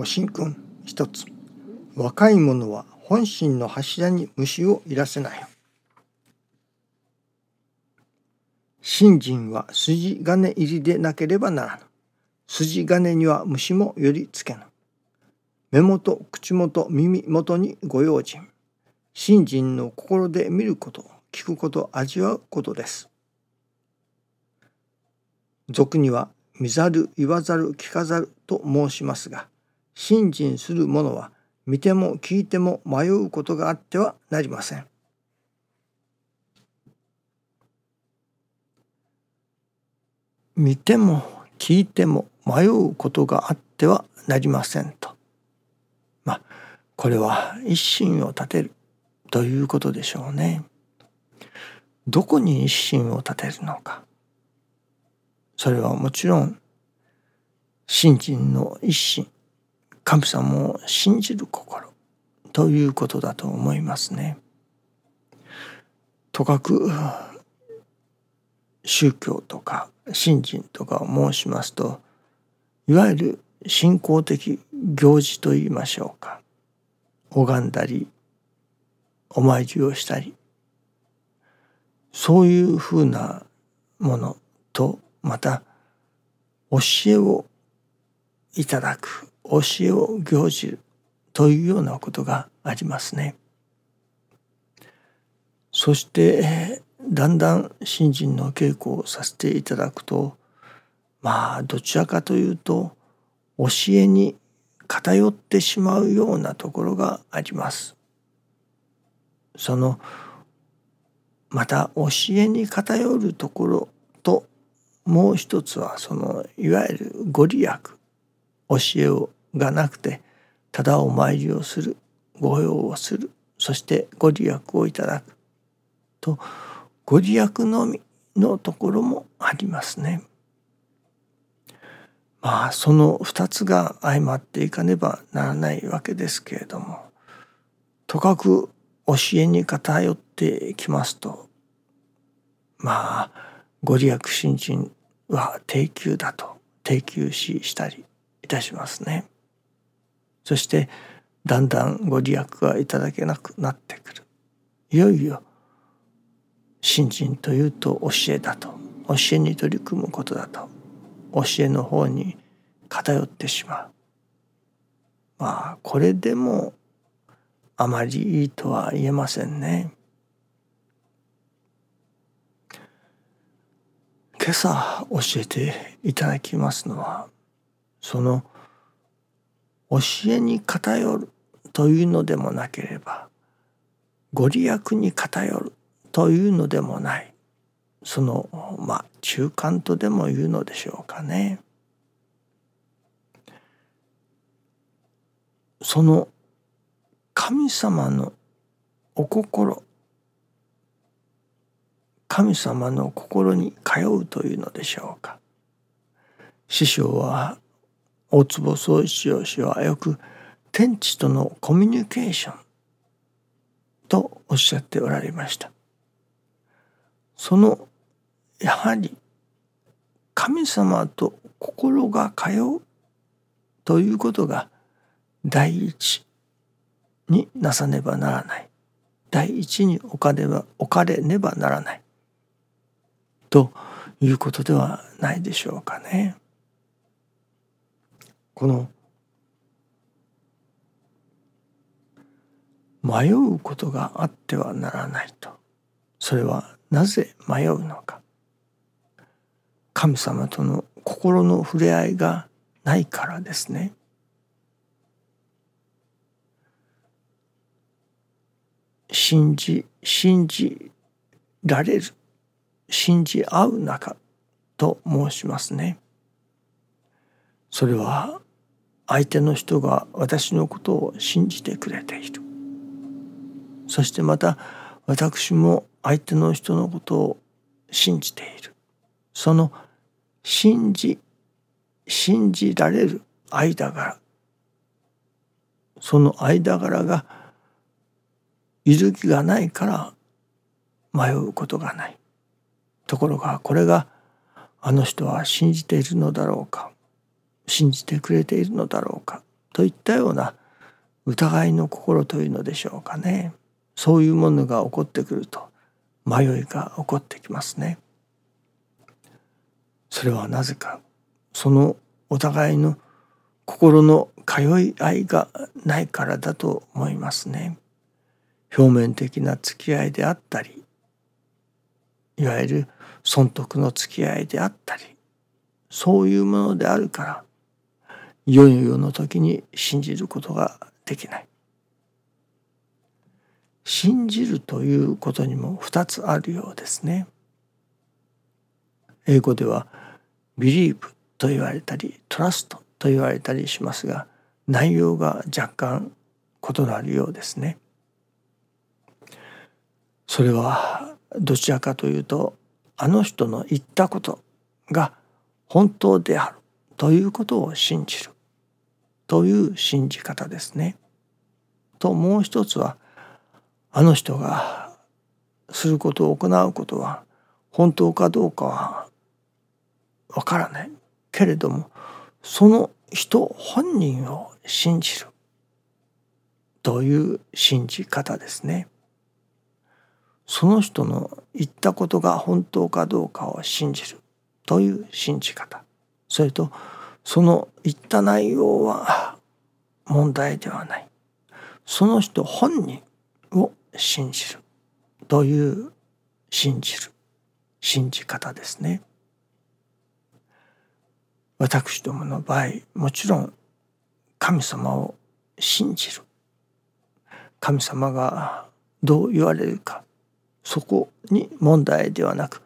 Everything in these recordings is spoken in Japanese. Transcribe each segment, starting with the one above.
ご神君一つ。若い者は本心の柱に虫をいらせない。信心は筋金入りでなければならぬ。筋金には虫もよりつけぬ。目元口元耳元にご用心。信心の心で見ること聞くこと味わうことです。俗には見ざる言わざる聞かざると申しますが信心する者は見ても聞いても迷うことがあってはなりません。見ても聞いても迷うことがあってはなりませんと。まあこれは一心を立てるということでしょうね。どこに一心を立てるのか。それはもちろん信心の一心神様を信じる心ということだと思いますね。とかく宗教とか信心とかを申しますといわゆる信仰的行事といいましょうか。拝んだりお参りをしたり。そういうふうなものとまた教えをいただく。教えを行じるというようなことがありますね。そしてだんだん信心の稽古をさせていただくとまあどちらかというと教えに偏ってしまうようなところがあります。そのまた教えに偏るところともう一つはそのいわゆるご利益教えをがなくてただお参りをする御用をするそしてご利益をいただくとご利益のみのところもありますね。まあその二つが相まっていかねばならないわけですけれどもとかく教えに偏ってきますとまあご利益新人は低級だと低級視したりいたしますね。そしてだんだんご利益がいただけなくなってくる。いよいよ信心というと教えだと教えに取り組むことだと教えの方に偏ってしまう。まあこれでもあまりいいとは言えませんね。今朝教えていただきますのはその教えに偏るというのでもなければご利益に偏るというのでもないそのまあ中間とでも言うのでしょうかね。その神様のお心神様の心に通うというのでしょうか師匠は大坪宗一郎氏はよく天地とのコミュニケーションとおっしゃっておられました。そのやはり神様と心が通うということが第一になさねばならない。第一に置かれば置かれねばならない。ということではないでしょうかね。この迷うことがあってはならないとそれはなぜ迷うのか神様との心の触れ合いがないからですね。信じ信じられる信じ合う仲と申しますね。それは相手の人が私のことを信じてくれている。そしてまた私も相手の人のことを信じている。その信じ信じられる間柄。その間柄がいる気がないから迷うことがない。ところがこれがあの人は信じているのだろうか。信じてくれているのだろうかといったような疑いの心というのでしょうかねそういうものが起こってくると迷いが起こってきますね。それはなぜかそのお互いの心の通い合いがないからだと思いますね。表面的な付き合いであったりいわゆる損得の付き合いであったりそういうものであるからいよいよの時に信じることができない。信じるということにも2つあるようですね。英語では believe と言われたり trust と言われたりしますが内容が若干異なるようですね。それはどちらかというとあの人の言ったことが本当であるということを信じる。という信じ方ですね。ともう一つはあの人がすることを行うことは本当かどうかはわからない。けれどもその人本人を信じる。という信じ方ですね。その人の言ったことが本当かどうかを信じる。という信じ方。それとその言った内容は問題ではない。その人本人を信じる。という信じる。信じ方ですね。私どもの場合もちろん神様を信じる。神様がどう言われるか。そこに問題ではなく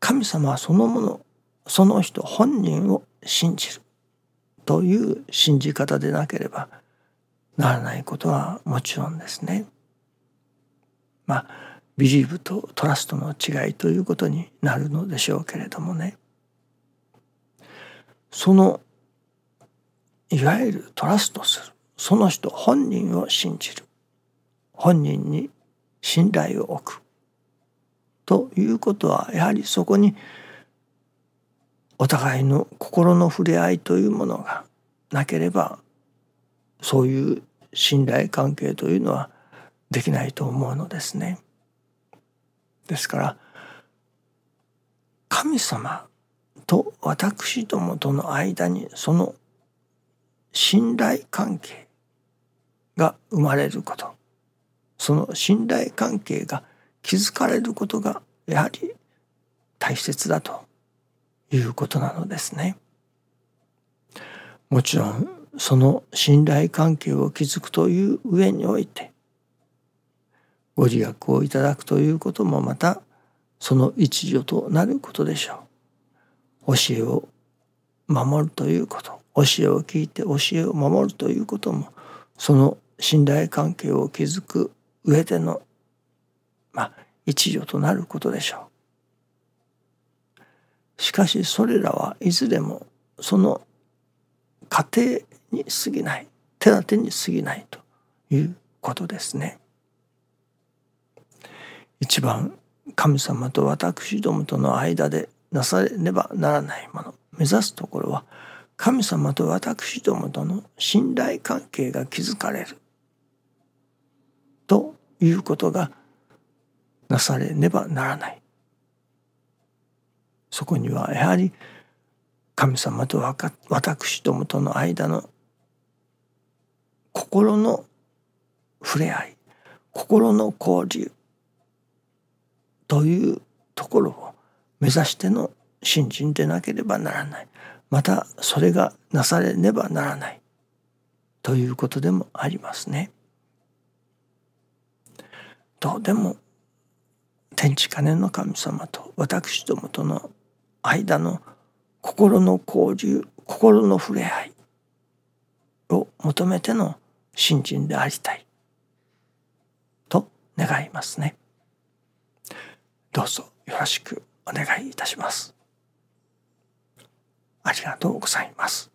神様そのものその人本人を信じる。という信じ方でなければならないことはもちろんですね。まあビリーブとトラストの違いということになるのでしょうけれどもね。そのいわゆるトラストする。その人本人を信じる。本人に信頼を置く。ということはやはりそこにお互いの心の触れ合いというものがなければそういう信頼関係というのはできないと思うのですね。ですから神様と私どもとの間にその信頼関係が生まれることその信頼関係が気づかれることがやはり大切だということなのですね。もちろんその信頼関係を築くという上においてご自虐をいただくということもまたその一助となることでしょう。教えを守るということ教えを聞いて教えを守るということもその信頼関係を築く上でのまあ一助となることでしょう。しかしそれらはいずれもその過程に過ぎない手立てに過ぎないということですね。一番神様と私どもとの間でなされねばならないもの目指すところは神様と私どもとの信頼関係が築かれるということがなされねばならないそこにはやはり神様と私どもとの間の心の触れ合い心の交流というところを目指しての信心でなければならないまたそれがなされねばならないということでもありますね。どうでも天地金の神様と私どもとの間の心の交流心の触れ合いを求めての信心でありたいと願いますね。どうぞよろしくお願いいたします。ありがとうございます。